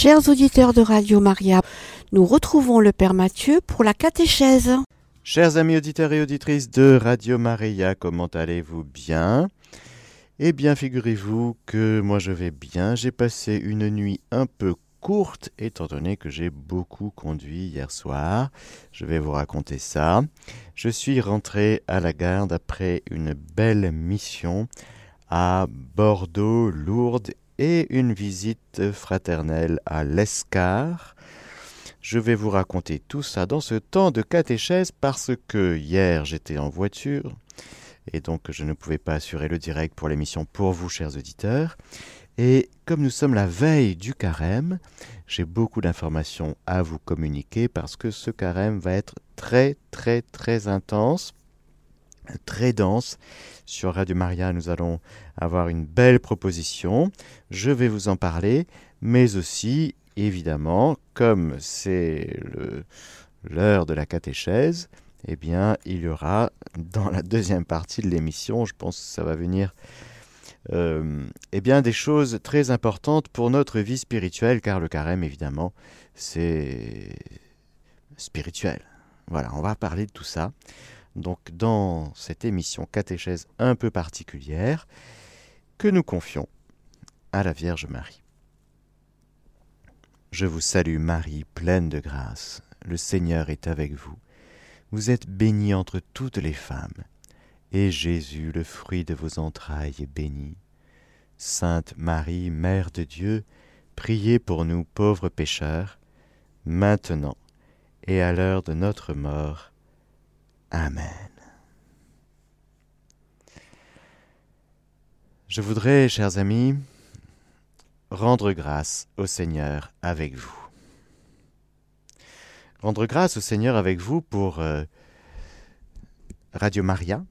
Chers auditeurs de Radio Maria, nous retrouvons le Père Mathieu pour la catéchèse. Chers amis auditeurs et auditrices de Radio Maria, comment allez-vous bien? Eh bien, figurez-vous que moi je vais bien. J'ai passé une nuit un peu courte étant donné que j'ai beaucoup conduit hier soir. Je vais vous raconter ça. Je suis rentré à la gare après une belle mission à Bordeaux, Lourdes et une visite fraternelle à l'Escar. Je vais vous raconter tout ça dans ce temps de catéchèse parce que hier j'étais en voiture et donc je ne pouvais pas assurer le direct pour l'émission pour vous, chers auditeurs. Et comme nous sommes la veille du carême, j'ai beaucoup d'informations à vous communiquer parce que ce carême va être très très très intense très dense. Sur Radio Maria, nous allons avoir une belle proposition. Je vais vous en parler, mais aussi, évidemment, comme c'est l'heure de la catéchèse, eh bien, il y aura dans la deuxième partie de l'émission, je pense que ça va venir, euh, eh bien, des choses très importantes pour notre vie spirituelle, car le carême, évidemment, c'est spirituel. Voilà, on va parler de tout ça donc dans cette émission catéchèse un peu particulière que nous confions à la Vierge Marie. Je vous salue Marie, pleine de grâce, le Seigneur est avec vous. Vous êtes bénie entre toutes les femmes, et Jésus, le fruit de vos entrailles, est béni. Sainte Marie, Mère de Dieu, priez pour nous pauvres pécheurs, maintenant et à l'heure de notre mort. Amen. Je voudrais, chers amis, rendre grâce au Seigneur avec vous. Rendre grâce au Seigneur avec vous pour euh, Radio Maria,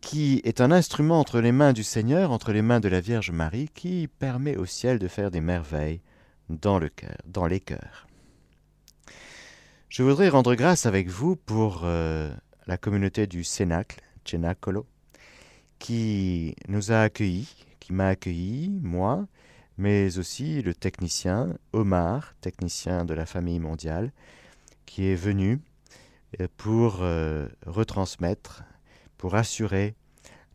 qui est un instrument entre les mains du Seigneur, entre les mains de la Vierge Marie, qui permet au ciel de faire des merveilles dans le cœur, dans les cœurs. Je voudrais rendre grâce avec vous pour euh, la communauté du Cénacle, Cenacolo, qui nous a accueillis, qui m'a accueilli, moi, mais aussi le technicien Omar, technicien de la famille mondiale, qui est venu euh, pour euh, retransmettre, pour assurer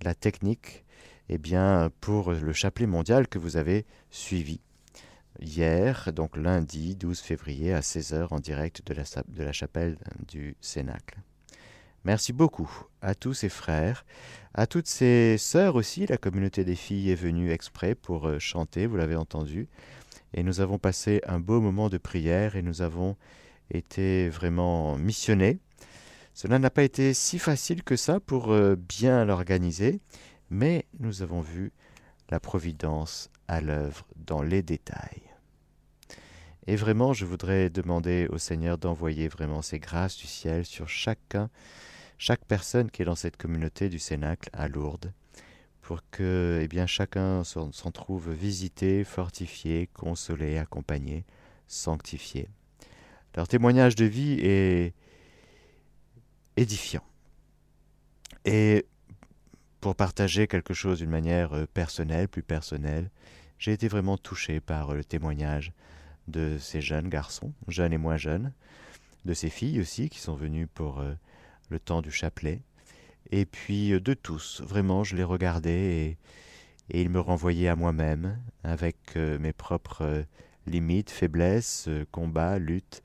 la technique, eh bien, pour le chapelet mondial que vous avez suivi hier, donc lundi 12 février à 16h en direct de la, de la chapelle du Cénacle. Merci beaucoup à tous ces frères, à toutes ces sœurs aussi. La communauté des filles est venue exprès pour euh, chanter, vous l'avez entendu. Et nous avons passé un beau moment de prière et nous avons été vraiment missionnés. Cela n'a pas été si facile que ça pour euh, bien l'organiser, mais nous avons vu la providence à l'œuvre dans les détails. Et vraiment, je voudrais demander au Seigneur d'envoyer vraiment ses grâces du ciel sur chacun, chaque personne qui est dans cette communauté du Cénacle à Lourdes, pour que eh bien, chacun s'en trouve visité, fortifié, consolé, accompagné, sanctifié. Leur témoignage de vie est édifiant. Et pour partager quelque chose d'une manière euh, personnelle, plus personnelle, j'ai été vraiment touché par euh, le témoignage de ces jeunes garçons, jeunes et moins jeunes, de ces filles aussi qui sont venues pour euh, le temps du chapelet, et puis de tous. Vraiment, je les regardais et, ils me renvoyaient à moi-même avec mes propres limites, faiblesses, combats, luttes.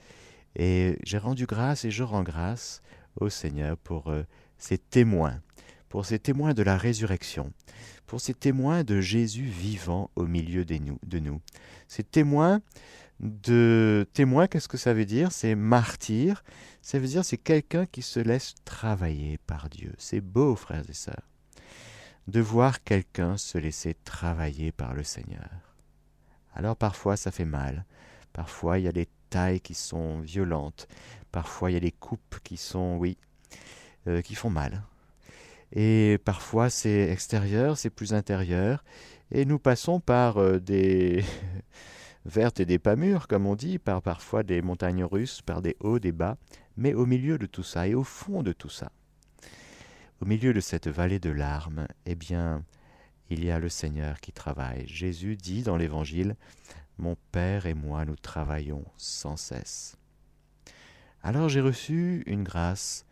Et j'ai rendu grâce et je rends grâce au Seigneur pour ces témoins, pour ces témoins de la résurrection, pour ces témoins de Jésus vivant au milieu de nous, de nous. ces témoins de témoin, qu'est-ce que ça veut dire? C'est martyr. Ça veut dire c'est quelqu'un qui se laisse travailler par Dieu. C'est beau, frères et sœurs, de voir quelqu'un se laisser travailler par le Seigneur. Alors parfois ça fait mal. Parfois il y a des tailles qui sont violentes. Parfois il y a des coupes qui sont, oui, euh, qui font mal. Et parfois c'est extérieur, c'est plus intérieur. Et nous passons par euh, des vertes et des pas mûres, comme on dit, par parfois des montagnes russes, par des hauts, des bas, mais au milieu de tout ça et au fond de tout ça, au milieu de cette vallée de larmes, eh bien, il y a le Seigneur qui travaille. Jésus dit dans l'Évangile, mon Père et moi, nous travaillons sans cesse. Alors j'ai reçu une grâce,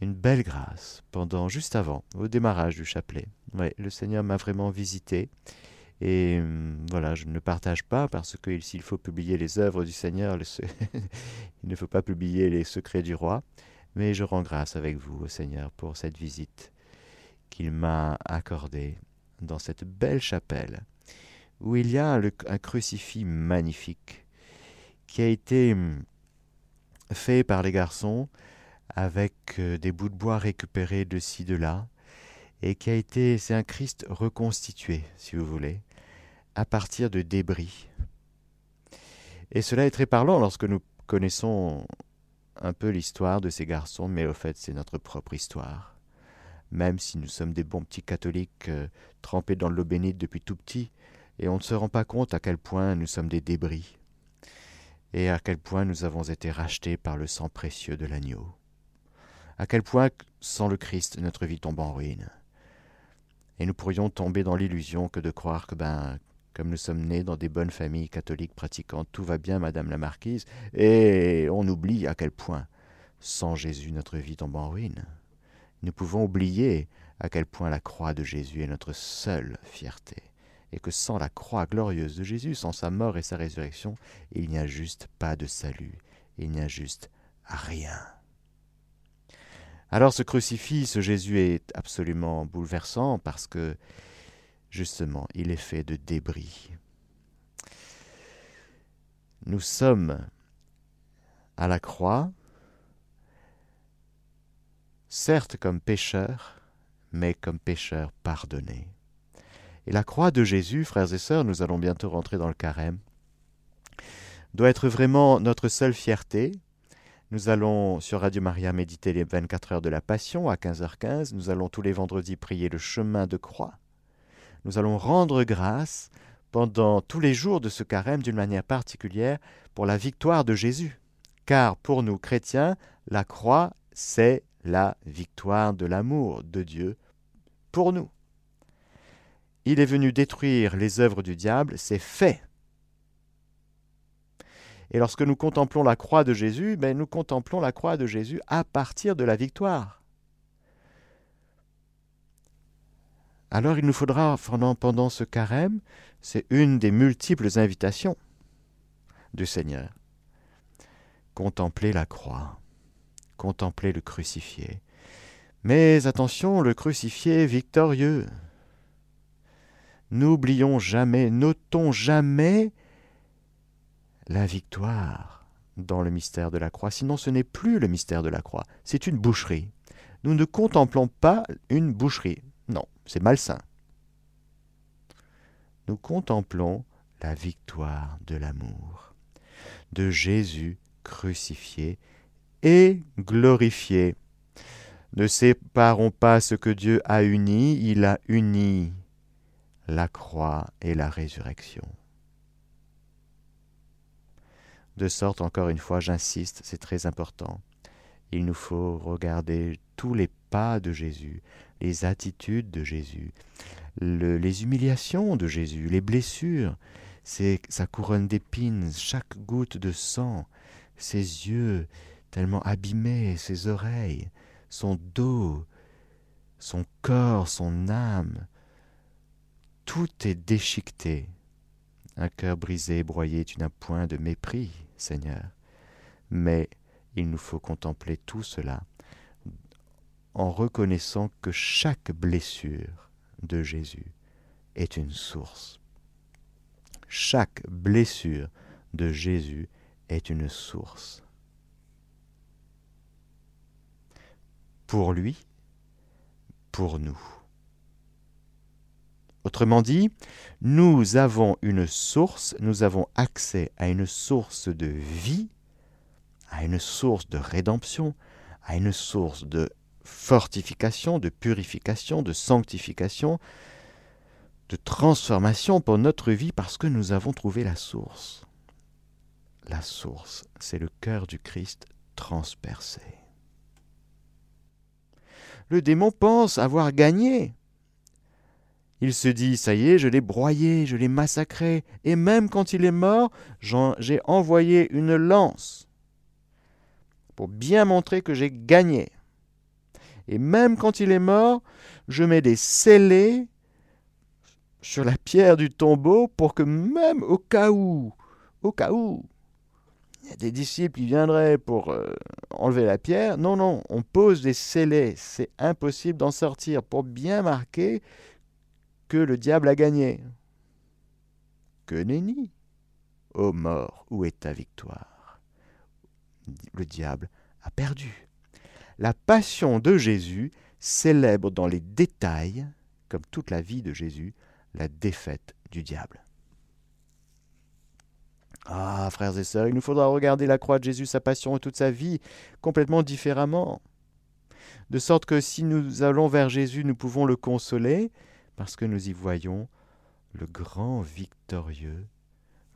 une belle grâce, pendant juste avant, au démarrage du chapelet. Le Seigneur m'a vraiment visité. Et hum, voilà, je ne le partage pas parce que s'il faut publier les œuvres du Seigneur, il ne faut pas publier les secrets du roi. Mais je rends grâce avec vous au Seigneur pour cette visite qu'il m'a accordée dans cette belle chapelle où il y a un crucifix magnifique qui a été hum, fait par les garçons avec euh, des bouts de bois récupérés de ci, de là, et qui a été, c'est un Christ reconstitué, si vous voulez, à partir de débris. Et cela est très parlant lorsque nous connaissons un peu l'histoire de ces garçons, mais au fait c'est notre propre histoire. Même si nous sommes des bons petits catholiques euh, trempés dans l'eau bénite depuis tout petit, et on ne se rend pas compte à quel point nous sommes des débris, et à quel point nous avons été rachetés par le sang précieux de l'agneau. À quel point, sans le Christ, notre vie tombe en ruine? Et nous pourrions tomber dans l'illusion que de croire que, ben, comme nous sommes nés dans des bonnes familles catholiques pratiquantes, tout va bien, Madame la Marquise, et on oublie à quel point, sans Jésus, notre vie tombe en ruine. Nous pouvons oublier à quel point la croix de Jésus est notre seule fierté et que sans la croix glorieuse de Jésus, sans sa mort et sa résurrection, il n'y a juste pas de salut, il n'y a juste rien. Alors ce crucifix, ce Jésus est absolument bouleversant parce que justement, il est fait de débris. Nous sommes à la croix, certes comme pécheurs, mais comme pécheurs pardonnés. Et la croix de Jésus, frères et sœurs, nous allons bientôt rentrer dans le carême, doit être vraiment notre seule fierté. Nous allons sur Radio Maria méditer les 24 heures de la Passion à 15h15. Nous allons tous les vendredis prier le chemin de croix. Nous allons rendre grâce pendant tous les jours de ce carême d'une manière particulière pour la victoire de Jésus. Car pour nous chrétiens, la croix, c'est la victoire de l'amour de Dieu pour nous. Il est venu détruire les œuvres du diable, c'est fait. Et lorsque nous contemplons la croix de Jésus, ben nous contemplons la croix de Jésus à partir de la victoire. Alors il nous faudra, pendant, ce carême, c'est une des multiples invitations du Seigneur, contempler la croix, contempler le crucifié. Mais attention, le crucifié victorieux, N'oublions jamais, notons jamais la victoire dans le mystère de la croix. Sinon, ce n'est plus le mystère de la croix, c'est une boucherie. Nous ne contemplons pas une boucherie. Non, c'est malsain. Nous contemplons la victoire de l'amour, de Jésus crucifié et glorifié. Ne séparons pas ce que Dieu a uni, il a uni la croix et la résurrection. De sorte, encore une fois, j'insiste, c'est très important, il nous faut regarder tous les pas de Jésus, les attitudes de Jésus, les humiliations de Jésus, les blessures, sa couronne d'épines, chaque goutte de sang, ses yeux tellement abîmés, ses oreilles, son dos, son corps, son âme, tout est déchiqueté. Un cœur brisé broyé, tu n'as point de mépris, Seigneur. Mais il nous faut contempler tout cela en reconnaissant que chaque blessure de Jésus est une source. Chaque blessure de Jésus est une source. Pour lui, pour nous. Autrement dit, nous avons une source, nous avons accès à une source de vie, à une source de rédemption, à une source de fortification, de purification, de sanctification, de transformation pour notre vie parce que nous avons trouvé la source. La source, c'est le cœur du Christ transpercé. Le démon pense avoir gagné Il se dit, ça y est, je l'ai broyé, je l'ai massacré, et même quand il est mort, j'ai envoyé une lance pour bien montrer que j'ai gagné. Et même quand il est mort, je mets des scellés sur la pierre du tombeau pour que même au cas où, au cas où, il y a des disciples qui viendraient pour euh, enlever la pierre. Non, non, on pose des scellés. C'est impossible d'en sortir pour bien marquer que le diable a gagné. Que nenni Ô mort, où est ta victoire? Le diable a perdu. La passion de Jésus célèbre dans les détails, comme toute la vie de Jésus, la défaite du diable. Ah, frères et sœurs, il nous faudra regarder la croix de Jésus, sa passion et toute sa vie complètement différemment. De sorte que si nous allons vers Jésus, nous pouvons le consoler, parce que nous y voyons le grand victorieux,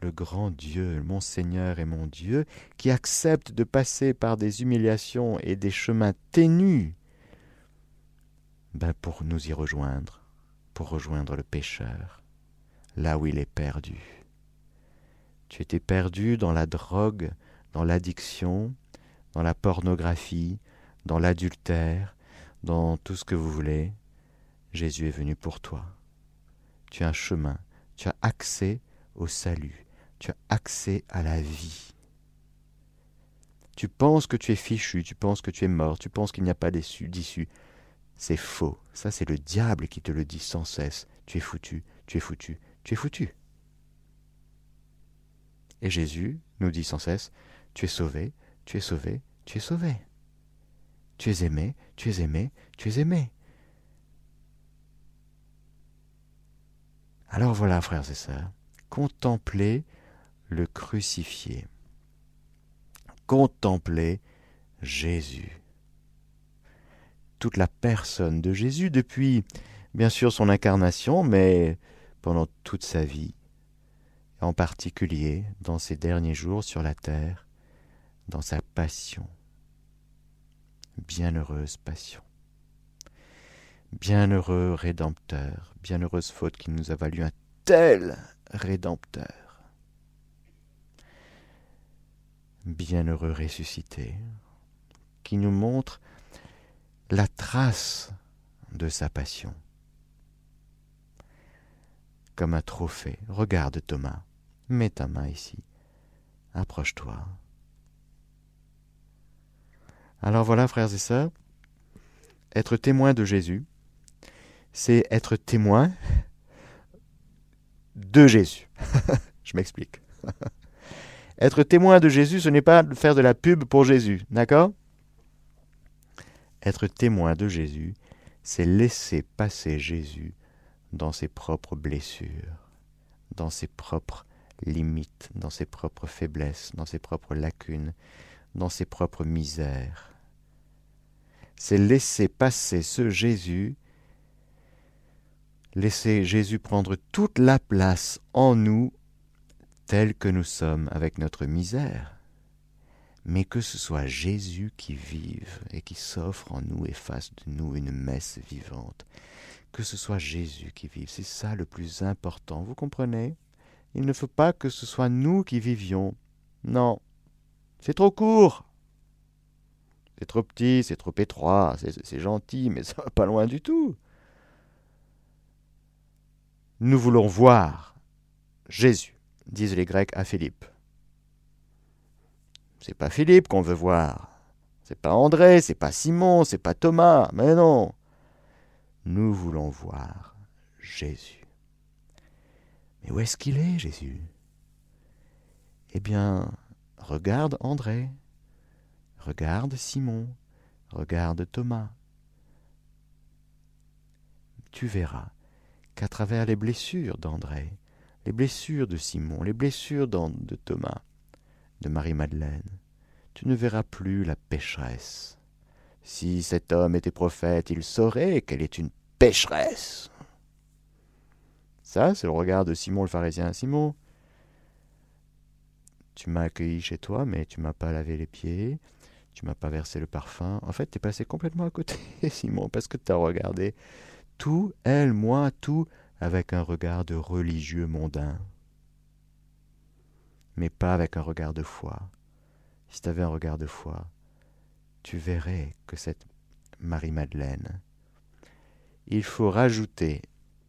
le grand Dieu, mon Seigneur et mon Dieu, qui accepte de passer par des humiliations et des chemins ténus ben pour nous y rejoindre, pour rejoindre le pécheur, là où il est perdu. Tu étais perdu dans la drogue, dans l'addiction, dans la pornographie, dans l'adultère, dans tout ce que vous voulez. Jésus est venu pour toi. Tu as un chemin, tu as accès au salut, tu as accès à la vie. Tu penses que tu es fichu, tu penses que tu es mort, tu penses qu'il n'y a pas d'issue. C'est faux. Ça, c'est le diable qui te le dit sans cesse. Tu es foutu, tu es foutu, tu es foutu. Et Jésus nous dit sans cesse, tu es sauvé, tu es sauvé, tu es sauvé. Tu es aimé, tu es aimé, tu es aimé. Alors voilà, frères et sœurs, contemplez le crucifié. Contemplez Jésus. Toute la personne de Jésus depuis, bien sûr, son incarnation, mais pendant toute sa vie en particulier dans ses derniers jours sur la terre, dans sa passion. Bienheureuse passion. Bienheureux Rédempteur, bienheureuse faute qui nous a valu un tel Rédempteur. Bienheureux ressuscité, qui nous montre la trace de sa passion. Comme un trophée. Regarde Thomas. Mets ta main ici. Approche-toi. Alors voilà, frères et sœurs, être témoin de Jésus, c'est être témoin de Jésus. Je m'explique. être témoin de Jésus, ce n'est pas faire de la pub pour Jésus, d'accord? Être témoin de Jésus, c'est laisser passer Jésus dans ses propres blessures, dans ses propres limites, dans ses propres faiblesses, dans ses propres lacunes, dans ses propres misères. C'est laisser passer ce Jésus, laisser Jésus prendre toute la place en nous tel que nous sommes avec notre misère, mais que ce soit Jésus qui vive et qui s'offre en nous et fasse de nous une messe vivante. Que ce soit Jésus qui vive, c'est ça le plus important, vous comprenez? Il ne faut pas que ce soit nous qui vivions. Non, c'est trop court. C'est trop petit, c'est trop étroit, c'est gentil, mais ça va pas loin du tout. Nous voulons voir Jésus, disent les Grecs à Philippe. C'est pas Philippe qu'on veut voir. C'est pas André, c'est pas Simon, c'est pas Thomas, mais non. Nous voulons voir Jésus. Mais où est-ce qu'il est, Jésus? Eh bien, regarde André, regarde Simon, regarde Thomas. Tu verras qu'à travers les blessures d'André, les blessures de Simon, les blessures de Thomas, de Marie-Madeleine, tu ne verras plus la pécheresse. Si cet homme était prophète, il saurait qu'elle est une pécheresse. Ça, c'est le regard de Simon le pharisien. Simon, tu m'as accueilli chez toi, mais tu m'as pas lavé les pieds, tu m'as pas versé le parfum. En fait, tu es passé complètement à côté, Simon, parce que tu as regardé tout, elle, moi, tout, avec un regard de religieux mondain, mais pas avec un regard de foi. Si tu avais un regard de foi, tu verrais que cette Marie-Madeleine, il faut rajouter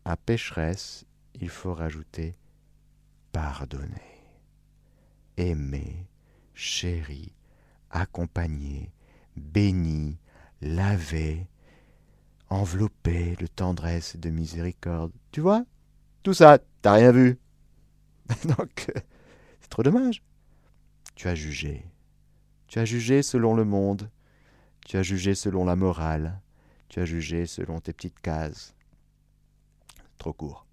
à pécheresse, il faut rajouter pardonner, aimer, chéri, accompagner, béni, laver, envelopper de tendresse et de miséricorde. Tu vois Tout ça, t'as rien vu. Donc, c'est trop dommage. Tu as jugé. Tu as jugé selon le monde. Tu as jugé selon la morale. Tu as jugé selon tes petites cases. Trop court.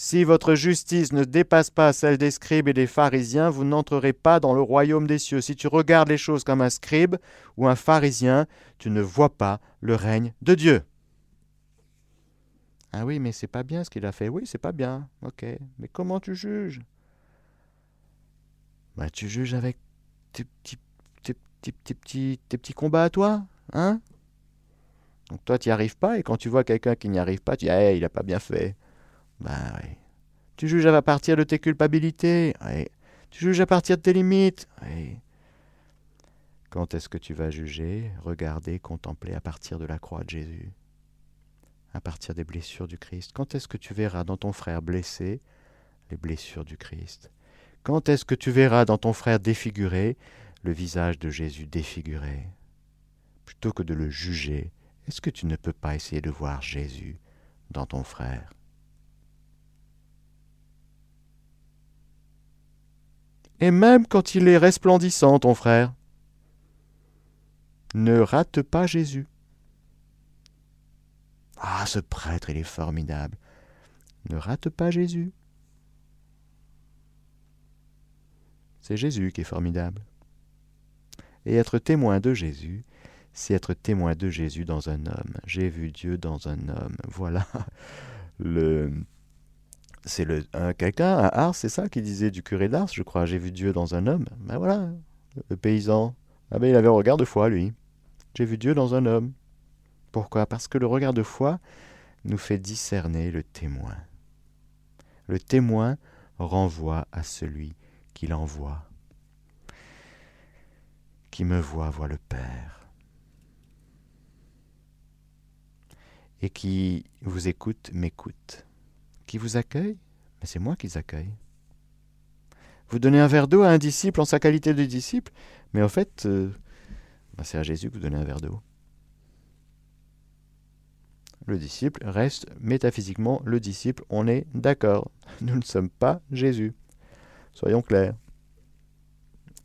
Si votre justice ne dépasse pas celle des scribes et des pharisiens, vous n'entrerez pas dans le royaume des cieux. Si tu regardes les choses comme un scribe ou un pharisien, tu ne vois pas le règne de Dieu. Ah oui, mais c'est pas bien ce qu'il a fait. Oui, c'est pas bien. Ok. Mais comment tu juges? Bah, Tu juges avec tes petits, tes, petits, tes petits combats à toi. Hein? Donc toi, tu n'y arrives pas, et quand tu vois quelqu'un qui n'y arrive pas, tu dis hey, il n'a pas bien fait. Ben oui. Tu juges à partir de tes culpabilités. Oui. Tu juges à partir de tes limites. Oui. Quand est-ce que tu vas juger, regarder, contempler à partir de la croix de Jésus? À partir des blessures du Christ Quand est-ce que tu verras dans ton frère blessé les blessures du Christ? Quand est-ce que tu verras dans ton frère défiguré le visage de Jésus défiguré? Plutôt que de le juger, est-ce que tu ne peux pas essayer de voir Jésus dans ton frère? Et même quand il est resplendissant, ton frère. Ne rate pas Jésus. Ah, ce prêtre, il est formidable. Ne rate pas Jésus. C'est Jésus qui est formidable. Et être témoin de Jésus, c'est être témoin de Jésus dans un homme. J'ai vu Dieu dans un homme. Voilà le, c'est le quelqu'un à Ars, c'est ça qui disait du curé d'Ars, je crois. J'ai vu Dieu dans un homme. Ben voilà, le paysan. Ah ben il avait un regard de foi, lui. J'ai vu Dieu dans un homme. Pourquoi? Parce que le regard de foi nous fait discerner le témoin. Le témoin renvoie à celui qui l'envoie. Qui me voit voit le Père. Et qui vous écoute m'écoute qui vous accueille Mais c'est moi qui accueille. Vous donnez un verre d'eau à un disciple en sa qualité de disciple, mais en fait, euh, bah, c'est à Jésus que vous donnez un verre d'eau. Le disciple reste métaphysiquement le disciple, on est d'accord. Nous ne sommes pas Jésus. Soyons clairs.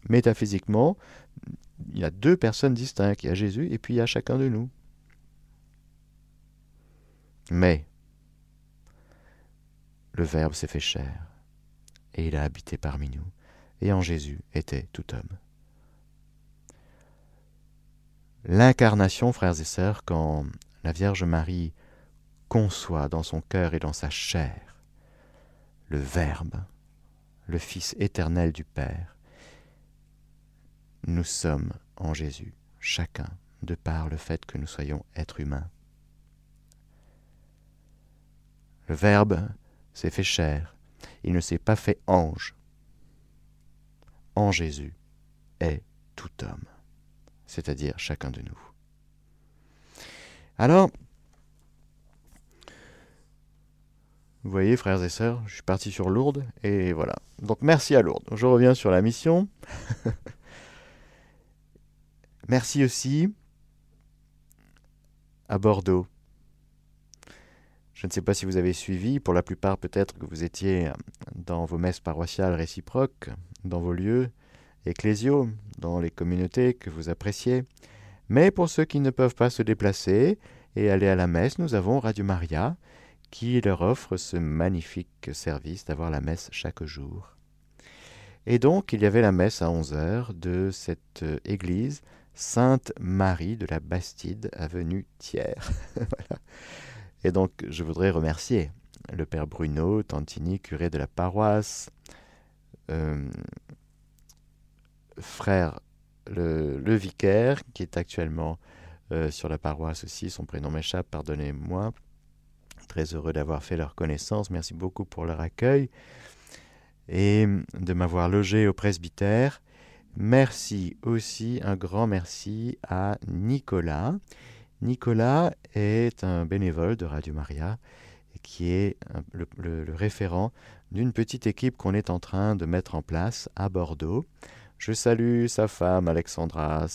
Métaphysiquement, il y a deux personnes distinctes. Il y a Jésus et puis il y a chacun de nous. Mais le Verbe s'est fait chair, et il a habité parmi nous, et en Jésus était tout homme. L'incarnation, frères et sœurs, quand la Vierge Marie conçoit dans son cœur et dans sa chair le Verbe, le Fils éternel du Père, nous sommes en Jésus, chacun, de par le fait que nous soyons êtres humains. Le Verbe s'est fait chair, il ne s'est pas fait ange. En Jésus est tout homme, c'est-à-dire chacun de nous. Alors, vous voyez, frères et sœurs, je suis parti sur Lourdes, et voilà. Donc merci à Lourdes. Je reviens sur la mission. merci aussi à Bordeaux. Je ne sais pas si vous avez suivi, pour la plupart peut-être que vous étiez dans vos messes paroissiales réciproques, dans vos lieux ecclésiaux, dans les communautés que vous appréciez. Mais pour ceux qui ne peuvent pas se déplacer et aller à la messe, nous avons Radio Maria qui leur offre ce magnifique service d'avoir la messe chaque jour. Et donc, il y avait la messe à 11 heures de cette église Sainte Marie de la Bastide, avenue Thiers. voilà. Et donc, je voudrais remercier le père Bruno Tantini, curé de la paroisse, euh, frère le, vicaire, qui est actuellement euh, sur la paroisse aussi, son prénom m'échappe, pardonnez-moi, Très heureux d'avoir fait leur connaissance. Merci beaucoup pour leur accueil et de m'avoir logé au presbytère. Merci aussi, un grand merci à Nicolas. Nicolas est un bénévole de Radio Maria qui est le, référent d'une petite équipe qu'on est en train de mettre en place à Bordeaux. Je salue sa femme Alexandra,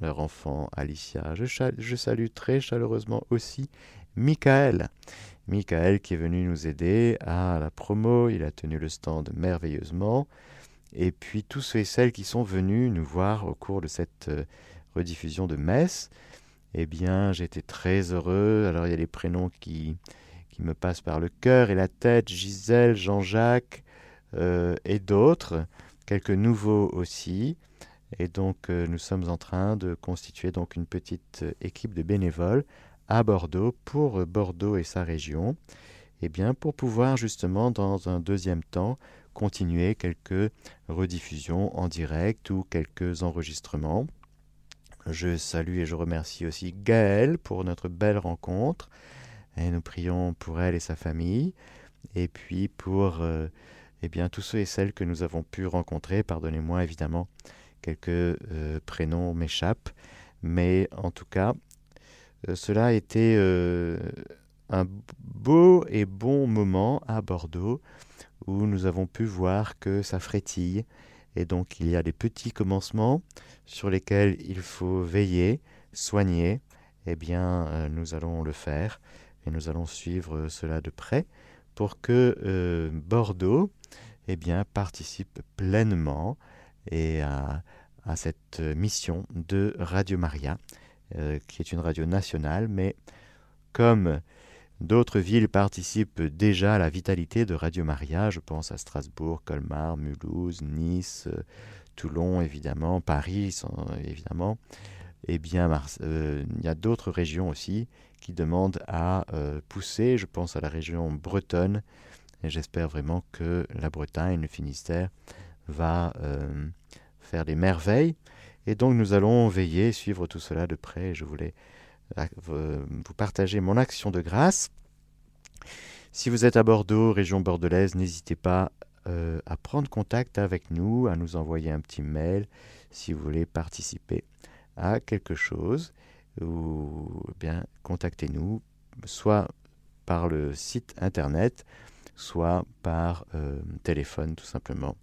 leur enfant Alicia. Je, salue très chaleureusement aussi Michael. Michael qui est venu nous aider à la promo, il a tenu le stand merveilleusement. Et puis tous ceux et celles qui sont venus nous voir au cours de cette euh, rediffusion de messe, eh bien j'étais très heureux. Alors il y a les prénoms qui, qui me passent par le cœur et la tête, Gisèle, Jean-Jacques euh, et d'autres quelques nouveaux aussi. Et donc euh, nous sommes en train de constituer donc une petite équipe de bénévoles à Bordeaux pour Bordeaux et sa région. Eh bien pour pouvoir justement dans un deuxième temps continuer quelques rediffusions en direct ou quelques enregistrements. Je salue et je remercie aussi Gaëlle pour notre belle rencontre. Et nous prions pour elle et sa famille. Et puis pour eh bien, tous ceux et celles que nous avons pu rencontrer, pardonnez-moi évidemment, quelques euh, prénoms m'échappent, mais en tout cas, euh, cela a été euh, un beau et bon moment à Bordeaux où nous avons pu voir que ça frétille et donc il y a des petits commencements sur lesquels il faut veiller, soigner. Eh bien, nous allons le faire et nous allons suivre cela de près pour que Bordeaux eh bien, participe pleinement à, cette mission de Radio Maria, euh, qui est une radio nationale, mais comme d'autres villes participent déjà à la vitalité de Radio Maria, je pense à Strasbourg, Colmar, Mulhouse, Nice, Toulon, évidemment, Paris, évidemment, eh bien, euh, il y a d'autres régions aussi qui demandent à euh, pousser. Je pense à la région bretonne et j'espère vraiment que la Bretagne, le Finistère, va euh, faire des merveilles. Et donc nous allons veiller, suivre tout cela de près. Je voulais euh, vous partager mon action de grâce. Si vous êtes à Bordeaux, région bordelaise, n'hésitez pas euh, à prendre contact avec nous, à nous envoyer un petit mail si vous voulez participer à quelque chose ou eh bien contactez-nous soit par le site internet soit par euh, téléphone tout simplement,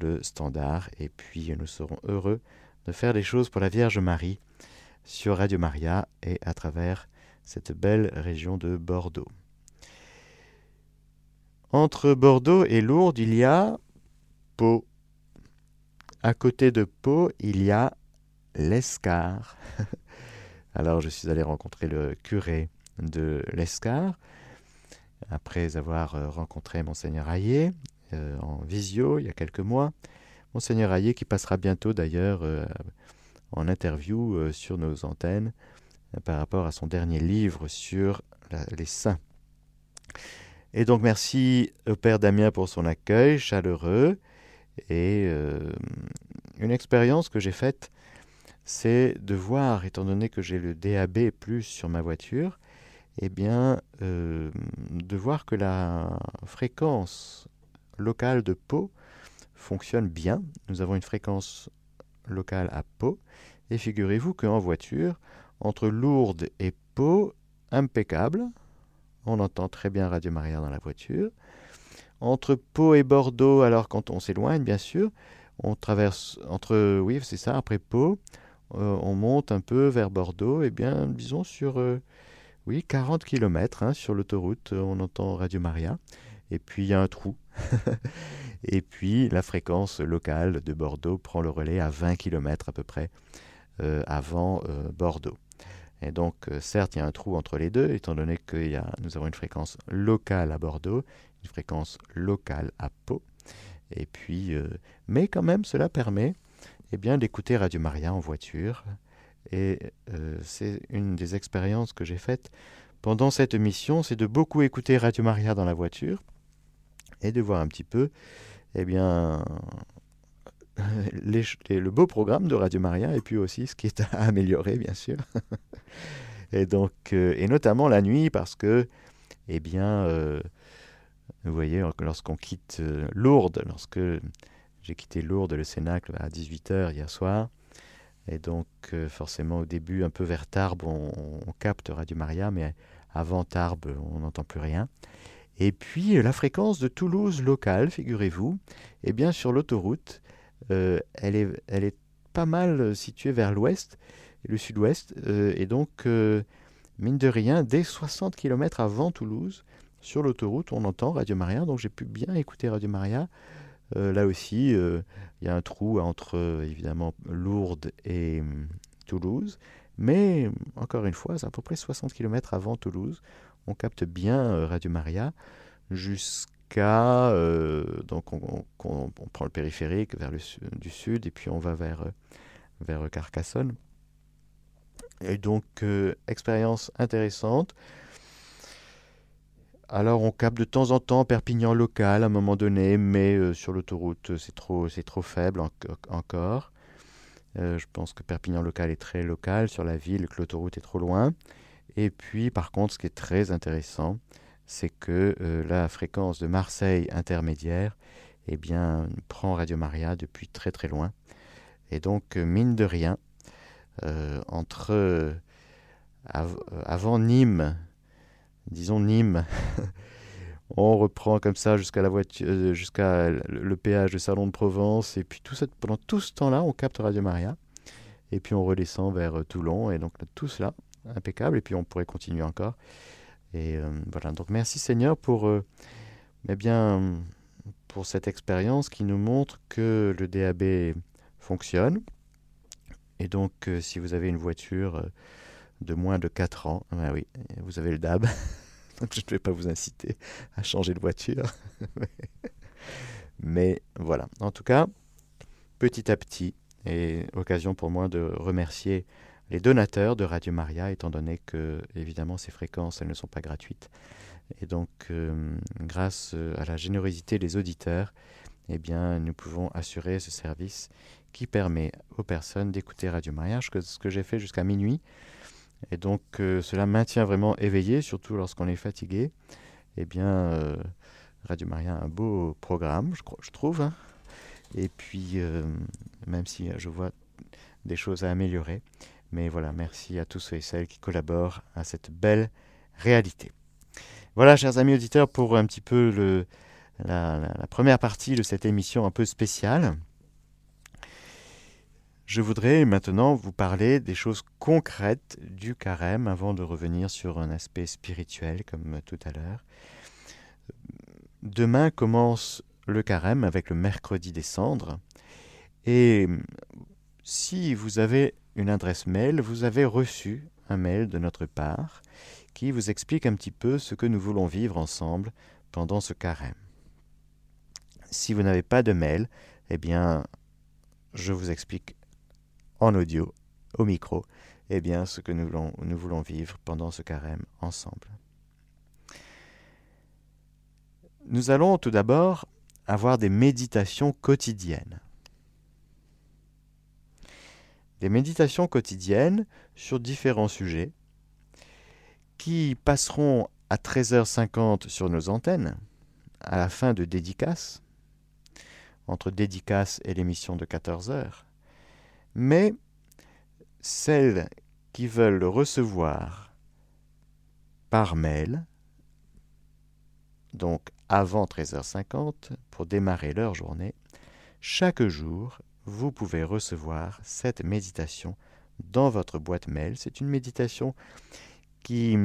le standard. Et puis nous serons heureux de faire des choses pour la Vierge Marie sur Radio Maria et à travers cette belle région de Bordeaux. Entre Bordeaux et Lourdes, il y a Pau. À côté de Pau, il y a l'Escar. Alors je suis allé rencontrer le curé de l'Escar après avoir euh, rencontré Monseigneur Hayé euh, en visio il y a quelques mois. Monseigneur Hayé qui passera bientôt d'ailleurs euh, en interview sur nos antennes par rapport à son dernier livre sur les saints. Et donc merci au Père Damien pour son accueil chaleureux et une expérience que j'ai faite, c'est de voir, étant donné que j'ai le DAB plus sur ma voiture, eh bien, euh, de voir que la fréquence locale de Pau fonctionne bien. Nous avons une fréquence locale à Pau. Et figurez-vous qu'en voiture, entre Lourdes et Pau, impeccable. On entend très bien Radio Maria dans la voiture. Entre Pau et Bordeaux, alors quand on s'éloigne, bien sûr, on traverse entre, oui, c'est ça, après Pau, euh, on monte un peu vers Bordeaux, et eh bien, disons sur euh, oui, 40 km hein, sur l'autoroute, euh, on entend Radio Maria. Et puis il y a un trou. et puis la fréquence locale de Bordeaux prend le relais à 20 km à peu près euh, avant euh, Bordeaux. Et donc, certes, il y a un trou entre les deux, étant donné que nous avons une fréquence locale à Bordeaux, une fréquence locale à Pau. Et puis, mais quand même, cela permet eh bien, d'écouter Radio Maria en voiture et euh, c'est une des expériences que j'ai faites pendant cette mission, c'est de beaucoup écouter Radio Maria dans la voiture et de voir un petit peu, eh bien, le beau programme de Radio Maria et puis aussi ce qui est à améliorer, bien sûr. et donc, euh, et notamment la nuit parce que eh bien, vous voyez, lorsqu'on quitte Lourdes, lorsque j'ai quitté Lourdes, le Cénacle, à 18h hier soir, et donc forcément au début, un peu vers Tarbes, on capte Radio Maria, mais avant Tarbes, on n'entend plus rien. Et puis la fréquence de Toulouse locale, figurez-vous, eh bien sur l'autoroute, elle, est, elle est pas mal située vers l'ouest, le sud-ouest, et donc mine de rien, dès 60 km avant Toulouse, sur l'autoroute, on entend Radio Maria, donc j'ai pu bien écouter Radio Maria. Euh, là aussi, euh, il y a un trou entre, évidemment, Lourdes et hum, Toulouse, mais encore une fois, c'est à peu près 60 km avant Toulouse. On capte bien euh, Radio Maria jusqu'à... donc on, prend le périphérique vers le du sud et puis on va vers, vers Carcassonne. Et donc, euh, expérience intéressante. Alors, on capte de temps en temps Perpignan local à un moment donné, mais euh, sur l'autoroute, c'est trop, c'est trop faible encore. Euh, je pense que Perpignan local est très local sur la ville, que l'autoroute est trop loin. Et puis, par contre, ce qui est très intéressant, c'est que la fréquence de Marseille intermédiaire, eh bien, prend Radio Maria depuis très très loin. Et donc, mine de rien, euh, entre euh, avant Nîmes, disons Nîmes, on reprend comme ça jusqu'à la voiture, euh, jusqu'à le péage de Salon de Provence, et puis tout ça, pendant tout ce temps-là, on capte Radio Maria, et puis on redescend vers Toulon, et donc tout cela, impeccable, et puis on pourrait continuer encore. Et voilà, donc merci Seigneur pour, eh bien, pour cette expérience qui nous montre que le DAB fonctionne, et donc, euh, si vous avez une voiture euh, de moins de 4 ans, ben oui, vous avez le DAB. donc, je ne vais pas vous inciter à changer de voiture. Mais voilà. En tout cas, petit à petit, et occasion pour moi de remercier les donateurs de Radio Maria, étant donné que, évidemment, ces fréquences, elles ne sont pas gratuites. Et donc, euh, grâce à la générosité des auditeurs, eh bien, nous pouvons assurer ce service qui permet aux personnes d'écouter Radio Maria, ce que j'ai fait jusqu'à minuit. Et donc euh, cela maintient vraiment éveillé, surtout lorsqu'on est fatigué. Eh bien, euh, Radio Maria a un beau programme, je, trouve. Hein. Et puis, euh, même si je vois des choses à améliorer. Mais voilà, merci à tous ceux et celles qui collaborent à cette belle réalité. Voilà, chers amis auditeurs, pour un petit peu la première partie de cette émission un peu spéciale. Je voudrais maintenant vous parler des choses concrètes du carême avant de revenir sur un aspect spirituel comme tout à l'heure. Demain commence le carême avec le mercredi des cendres et si vous avez une adresse mail, vous avez reçu un mail de notre part qui vous explique un petit peu ce que nous voulons vivre ensemble pendant ce carême. Si vous n'avez pas de mail, eh bien, je vous explique en audio, au micro, eh bien, ce que nous voulons, nous voulons vivre pendant ce carême ensemble. Nous allons tout d'abord avoir des méditations quotidiennes. Des méditations quotidiennes sur différents sujets qui passeront à 13h50 sur nos antennes, à la fin de dédicace, entre dédicace et l'émission de 14h, mais celles qui veulent le recevoir par mail, donc avant 13h50, pour démarrer leur journée, chaque jour, vous pouvez recevoir cette méditation dans votre boîte mail. C'est une méditation qui,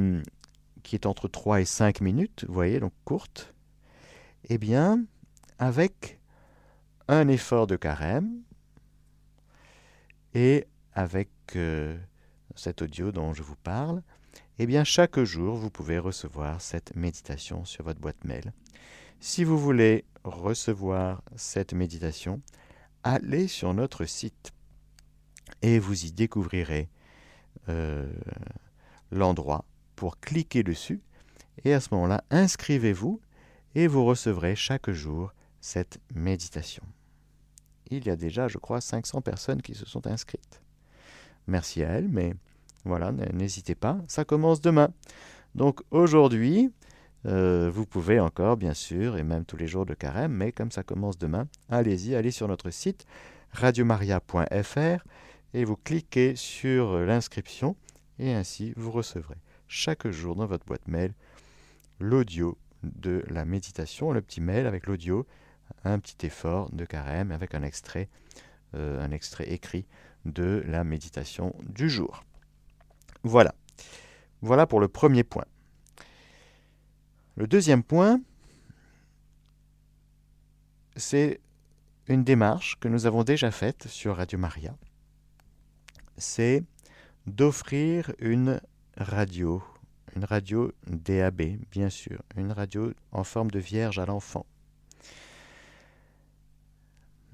est entre 3 et 5 minutes, vous voyez, donc courte. Eh bien, avec un effort de carême, et avec euh, cet audio dont je vous parle, eh bien chaque jour vous pouvez recevoir cette méditation sur votre boîte mail. Si vous voulez recevoir cette méditation, allez sur notre site et vous y découvrirez euh, l'endroit pour cliquer dessus et à ce moment-là inscrivez-vous et vous recevrez chaque jour cette méditation il y a déjà, je crois, 500 personnes qui se sont inscrites. Merci à elles, mais voilà, n'hésitez pas, ça commence demain. Donc aujourd'hui, euh, vous pouvez encore, bien sûr, et même tous les jours de carême, mais comme ça commence demain, allez-y, allez sur notre site radiomaria.fr et vous cliquez sur l'inscription et ainsi vous recevrez chaque jour dans votre boîte mail l'audio de la méditation, le petit mail avec l'audio, un petit effort de carême avec un extrait, euh, un extrait écrit de la méditation du jour. Voilà. Voilà pour le premier point. Le deuxième point, c'est une démarche que nous avons déjà faite sur Radio Maria. C'est d'offrir une radio, une radio DAB, bien sûr, une radio en forme de vierge à l'enfant.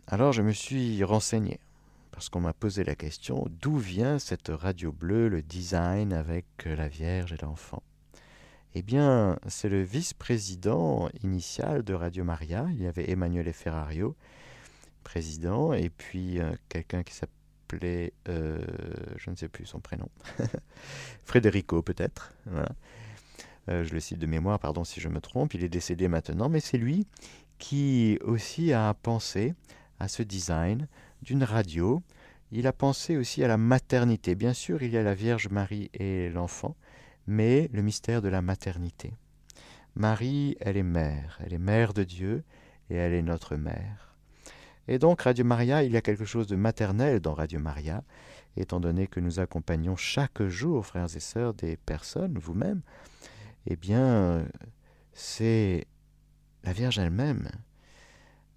Alors je me suis renseigné, parce qu'on m'a posé la question, d'où vient cette radio bleue, le design avec la Vierge et l'enfant? Eh bien, c'est le vice-président initial de Radio Maria, il y avait Emmanuel Ferrario, président, et puis euh, quelqu'un qui s'appelait, euh, je ne sais plus son prénom, Frédérico peut-être, euh, je le cite de mémoire, pardon si je me trompe, il est décédé maintenant, mais c'est lui qui aussi a pensé à ce design d'une radio. Il a pensé aussi à la maternité. Bien sûr, il y a la Vierge Marie et l'enfant, mais le mystère de la maternité. Marie, elle est mère, elle est mère de Dieu et elle est notre mère. Et donc Radio Maria, il y a quelque chose de maternel dans Radio Maria, étant donné que nous accompagnons chaque jour, frères et sœurs, des personnes, vous-même, eh bien, c'est la Vierge elle-même,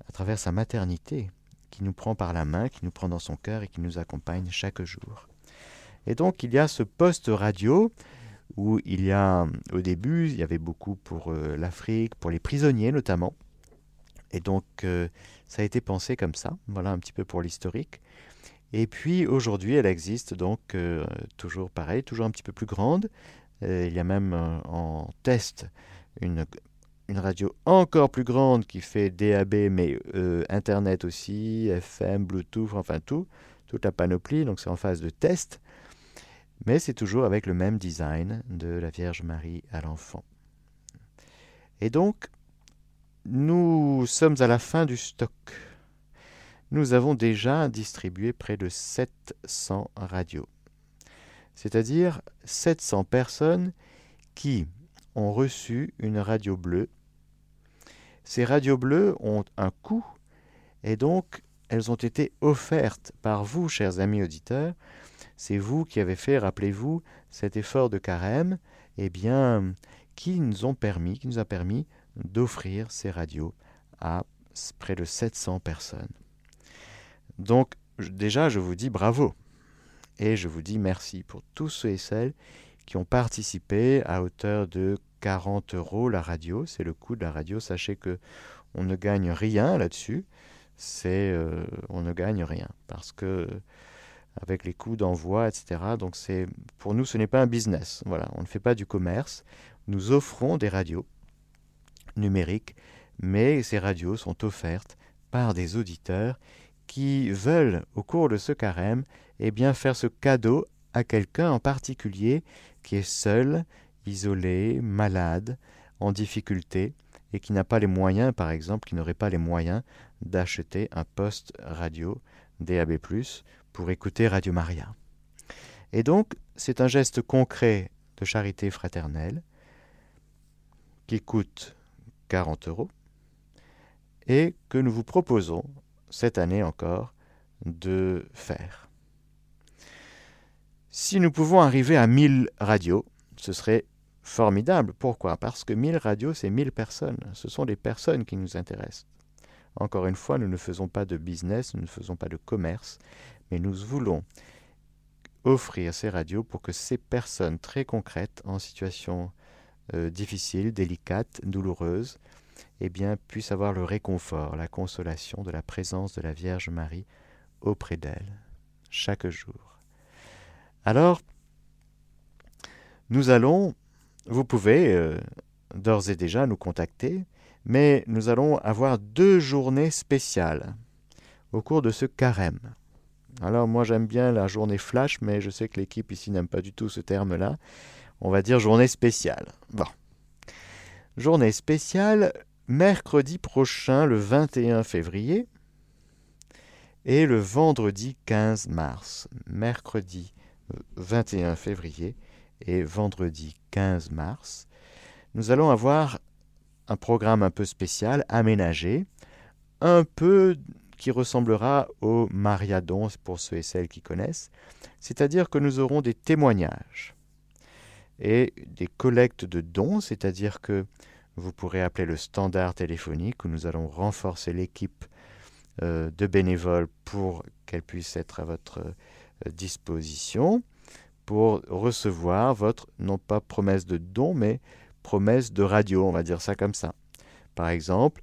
à travers sa maternité, qui nous prend par la main, qui nous prend dans son cœur et qui nous accompagne chaque jour. Et donc, il y a ce poste radio où il y a, au début, il y avait beaucoup pour euh, l'Afrique, pour les prisonniers notamment. Et donc, euh, ça a été pensé comme ça. Voilà un petit peu pour l'historique. Et puis aujourd'hui, elle existe donc euh, toujours pareil, toujours un petit peu plus grande. Il y a même en test une, une, radio encore plus grande qui fait DAB, mais Internet aussi, FM, Bluetooth, enfin tout, toute la panoplie. Donc c'est en phase de test. Mais c'est toujours avec le même design de la Vierge Marie à l'enfant. Et donc, nous sommes à la fin du stock. Nous avons déjà distribué près de 700 radios, c'est-à-dire 700 personnes qui ont reçu une radio bleue. Ces radios bleues ont un coût et donc elles ont été offertes par vous, chers amis auditeurs. C'est vous qui avez fait, rappelez-vous, cet effort de carême, eh bien, qui nous ont permis, qui nous a permis d'offrir ces radios à près de 700 personnes. Donc déjà, je vous dis bravo et je vous dis merci pour tous ceux et celles qui ont participé à hauteur de 40 euros la radio. C'est le coût de la radio. Sachez que on ne gagne rien là-dessus. C'est euh, on ne gagne rien parce que avec les coûts d'envoi, etc. Donc c'est pour nous ce n'est pas un business. Voilà, on ne fait pas du commerce. Nous offrons des radios numériques, mais ces radios sont offertes par des auditeurs qui veulent, au cours de ce carême, eh bien, faire ce cadeau à quelqu'un en particulier qui est seul, isolé, malade, en difficulté, et qui n'a pas les moyens, par exemple, qui n'aurait pas les moyens d'acheter un poste radio DAB+, pour écouter Radio Maria. Et donc, c'est un geste concret de charité fraternelle qui coûte 40 euros et que nous vous proposons cette année encore de faire. Si nous pouvons arriver à 1000 radios, ce serait formidable. Pourquoi? Parce que 1000 radios, c'est 1000 personnes. Ce sont des personnes qui nous intéressent. Encore une fois, nous ne faisons pas de business, nous ne faisons pas de commerce, mais nous voulons offrir ces radios pour que ces personnes très concrètes en situation euh, difficiles, délicates, douloureuses, eh bien, puissent avoir le réconfort, la consolation de la présence de la Vierge Marie auprès d'elle, chaque jour. Alors, nous allons, vous pouvez euh, d'ores et déjà nous contacter, mais nous allons avoir deux journées spéciales au cours de ce carême. Alors moi j'aime bien la journée flash, mais je sais que l'équipe ici n'aime pas du tout ce terme-là on va dire journée spéciale. Bon. Journée spéciale mercredi prochain, le 21 février, et le vendredi 15 mars. Mercredi 21 février et vendredi 15 mars. Nous allons avoir un programme un peu spécial, aménagé, un peu qui ressemblera au Mariadon pour ceux et celles qui connaissent, c'est-à-dire que nous aurons des témoignages et des collectes de dons, c'est-à-dire que vous pourrez appeler le standard téléphonique où nous allons renforcer l'équipe euh, de bénévoles pour qu'elle puisse être à votre euh, disposition pour recevoir votre, non pas promesse de don, mais promesse de radio, on va dire ça comme ça. Par exemple,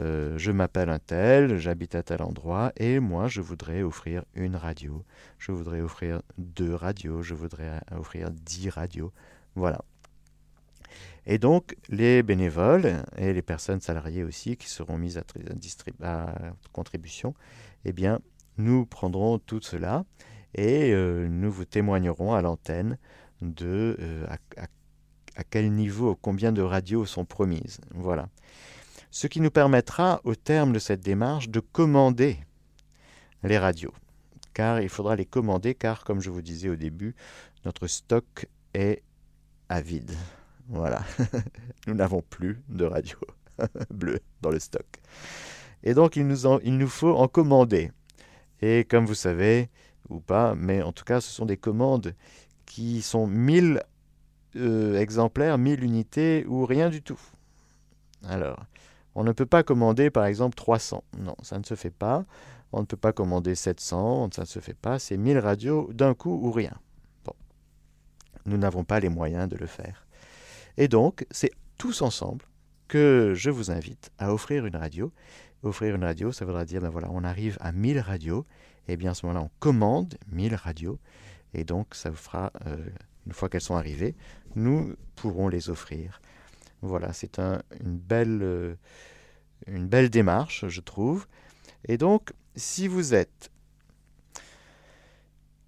euh, je m'appelle un tel, j'habite à tel endroit, et moi je voudrais offrir une radio, je voudrais offrir deux radios, je voudrais offrir dix radios. Voilà. Et donc, les bénévoles et les personnes salariées aussi qui seront mises à, contribution, eh bien, nous prendrons tout cela et euh, nous vous témoignerons à l'antenne de euh, à, quel niveau, combien de radios sont promises. Voilà. Ce qui nous permettra, au terme de cette démarche, de commander les radios. Car il faudra les commander, car, comme je vous disais au début, notre stock est à vide. Voilà. nous n'avons plus de radio bleue dans le stock. Et donc, il nous, il nous faut en commander. Et comme vous savez, ou pas, mais en tout cas, ce sont des commandes qui sont 1000 euh, exemplaires, 1000 unités ou rien du tout. Alors, on ne peut pas commander par exemple 300. Non, ça ne se fait pas. On ne peut pas commander 700, ça ne se fait pas. C'est 1000 radios d'un coup ou rien. Bon. Nous n'avons pas les moyens de le faire. Et donc, c'est tous ensemble que je vous invite à offrir une radio. Offrir une radio, ça voudra dire, ben voilà, on arrive à 1000 radios, et bien à ce moment-là, on commande 1000 radios, et donc ça vous fera, euh, une fois qu'elles sont arrivées, nous pourrons les offrir. Voilà, c'est un, une, belle, euh, une belle démarche, je trouve. Et donc, si vous êtes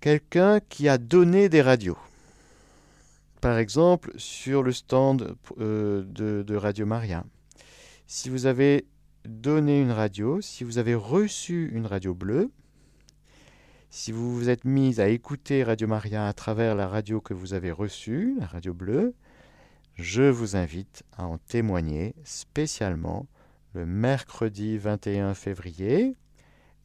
quelqu'un qui a donné des radios, par exemple, sur le stand euh, de, Radio Maria, si vous avez donné une radio, si vous avez reçu une radio bleue, si vous vous êtes mis à écouter Radio Maria à travers la radio que vous avez reçue, la radio bleue, je vous invite à en témoigner spécialement le mercredi 21 février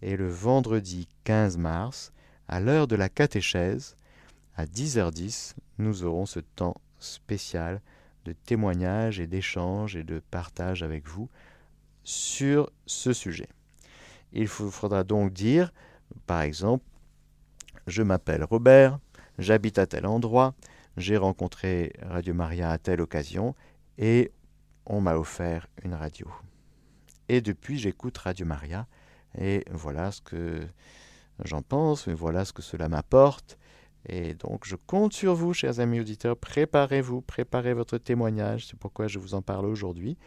et le vendredi 15 mars à l'heure de la catéchèse à 10h10, nous aurons ce temps spécial de témoignage et d'échange et de partage avec vous sur ce sujet. Il vous faudra donc dire, par exemple, je m'appelle Robert, j'habite à tel endroit, j'ai rencontré Radio Maria à telle occasion et on m'a offert une radio. Et depuis, j'écoute Radio Maria et voilà ce que j'en pense, voilà ce que cela m'apporte et donc, je compte sur vous, chers amis auditeurs. Préparez-vous, préparez votre témoignage. C'est pourquoi je vous en parle aujourd'hui.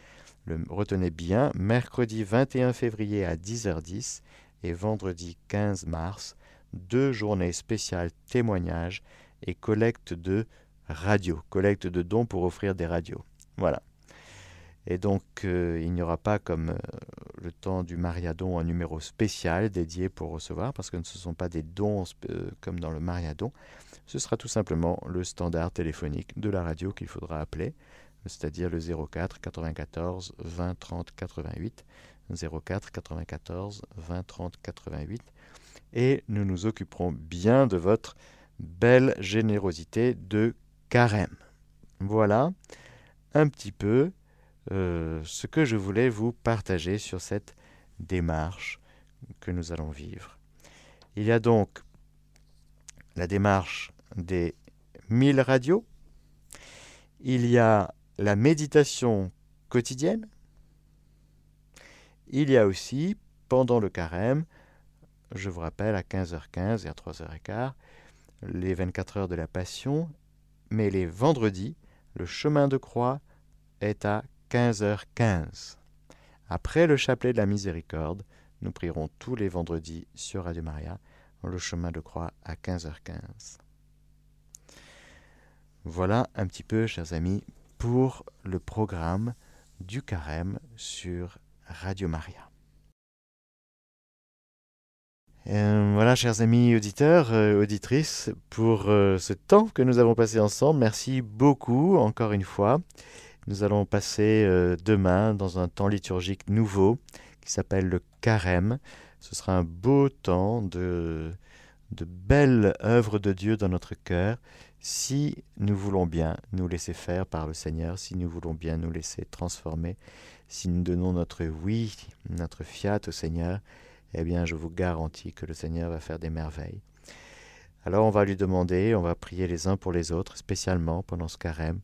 retenez bien, mercredi 21 février à 10h10 et vendredi 15 mars, deux journées spéciales témoignages et collecte de radios, collecte de dons pour offrir des radios. Voilà. Et donc, euh, il n'y aura pas, comme euh, le temps du Mariadon, un numéro spécial dédié pour recevoir, parce que ce ne sont pas des dons euh, comme dans le Mariadon. Ce sera tout simplement le standard téléphonique de la radio qu'il faudra appeler, c'est-à-dire le 04 94 20 30 88. 04 94 20 30 88. Et nous nous occuperons bien de votre belle générosité de carême. Voilà un petit peu euh, ce que je voulais vous partager sur cette démarche que nous allons vivre. Il y a donc la démarche des mille radios, il y a la méditation quotidienne, il y a aussi, pendant le carême, je vous rappelle, à 15h15 et à 3h15, les 24 heures de la Passion, mais les vendredis, le chemin de croix est à 15h15. Après le chapelet de la miséricorde, nous prierons tous les vendredis sur Radio Maria le chemin de croix à 15h15. Voilà un petit peu, chers amis, pour le programme du carême sur Radio Maria. Euh, voilà, chers amis auditeurs, euh, auditrices, pour euh, ce temps que nous avons passé ensemble, merci beaucoup encore une fois. Nous allons passer demain dans un temps liturgique nouveau qui s'appelle le carême. Ce sera un beau temps de, de belles œuvres de Dieu dans notre cœur si nous voulons bien nous laisser faire par le Seigneur, si nous voulons bien nous laisser transformer, si nous donnons notre oui, notre fiat au Seigneur, eh bien je vous garantis que le Seigneur va faire des merveilles. Alors on va lui demander, on va prier les uns pour les autres, spécialement pendant ce carême,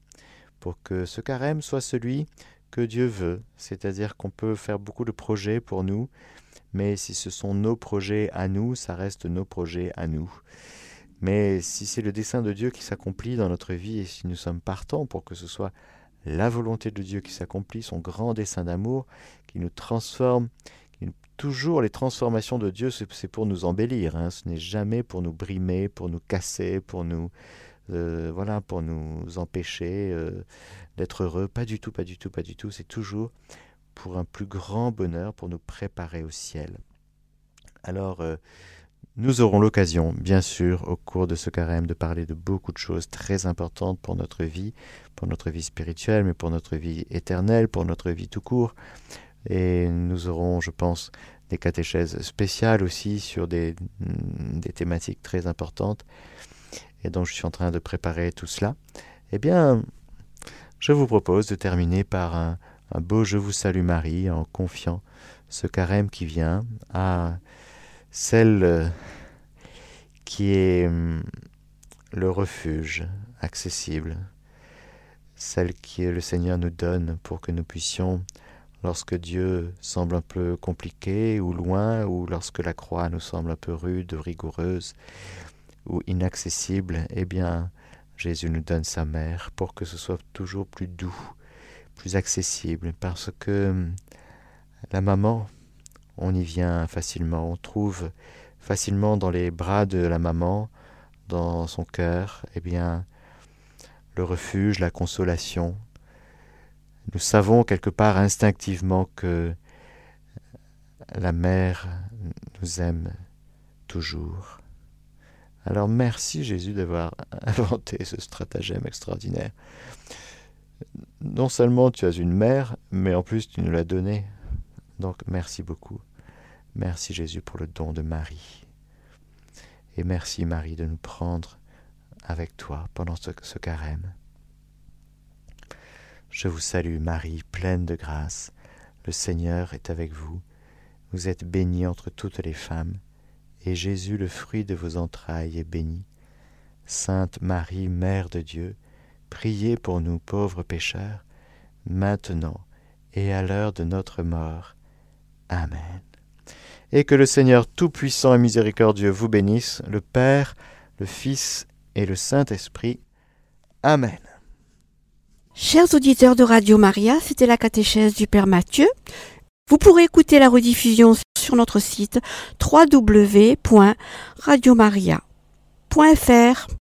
pour que ce carême soit celui que Dieu veut, c'est-à-dire qu'on peut faire beaucoup de projets pour nous, mais si ce sont nos projets à nous, ça reste nos projets à nous. Mais si c'est le dessein de Dieu qui s'accomplit dans notre vie et si nous sommes partants pour que ce soit la volonté de Dieu qui s'accomplit, son grand dessein d'amour, qui nous transforme, toujours les transformations de Dieu, c'est pour nous embellir. Hein. Ce n'est jamais pour nous brimer, pour nous casser, pour nous euh, voilà, pour nous empêcher euh, d'être heureux. Pas du tout, pas du tout, pas du tout. C'est toujours pour un plus grand bonheur, pour nous préparer au ciel. Alors, euh, nous aurons l'occasion, bien sûr, au cours de ce carême, de parler de beaucoup de choses très importantes pour notre vie, pour notre vie spirituelle, mais pour notre vie éternelle, pour notre vie tout court. Et nous aurons, je pense, des catéchèses spéciales aussi sur des, mm, des thématiques très importantes. Et donc je suis en train de préparer tout cela. Eh bien, je vous propose de terminer par un, beau Je vous salue Marie en confiant ce carême qui vient à celle euh, qui est mm, le refuge accessible, celle que le Seigneur nous donne pour que nous puissions lorsque Dieu semble un peu compliqué ou loin, ou lorsque la croix nous semble un peu rude, rigoureuse ou inaccessible, eh bien, Jésus nous donne sa mère pour que ce soit toujours plus doux, plus accessible, parce que hum, la maman, on y vient facilement, on trouve facilement dans les bras de la maman, dans son cœur, eh bien, le refuge, la consolation, nous savons quelque part instinctivement que la mère nous aime toujours. Alors merci Jésus d'avoir inventé ce stratagème extraordinaire. Non seulement tu as une mère, mais en plus tu nous l'as donnée. Donc merci beaucoup. Merci Jésus pour le don de Marie. Et merci Marie de nous prendre avec toi pendant ce, carême. Je vous salue Marie, pleine de grâce. Le Seigneur est avec vous. Vous êtes bénie entre toutes les femmes, et Jésus, le fruit de vos entrailles, est béni. Sainte Marie, Mère de Dieu, priez pour nous pauvres pécheurs, maintenant et à l'heure de notre mort. Amen. Et que le Seigneur Tout-Puissant et Miséricordieux vous bénisse, le Père, le Fils et le Saint-Esprit. Amen. Chers auditeurs de Radio Maria, c'était la catéchèse du Père Mathieu. Vous pourrez écouter la rediffusion sur notre site www.radiomaria.fr.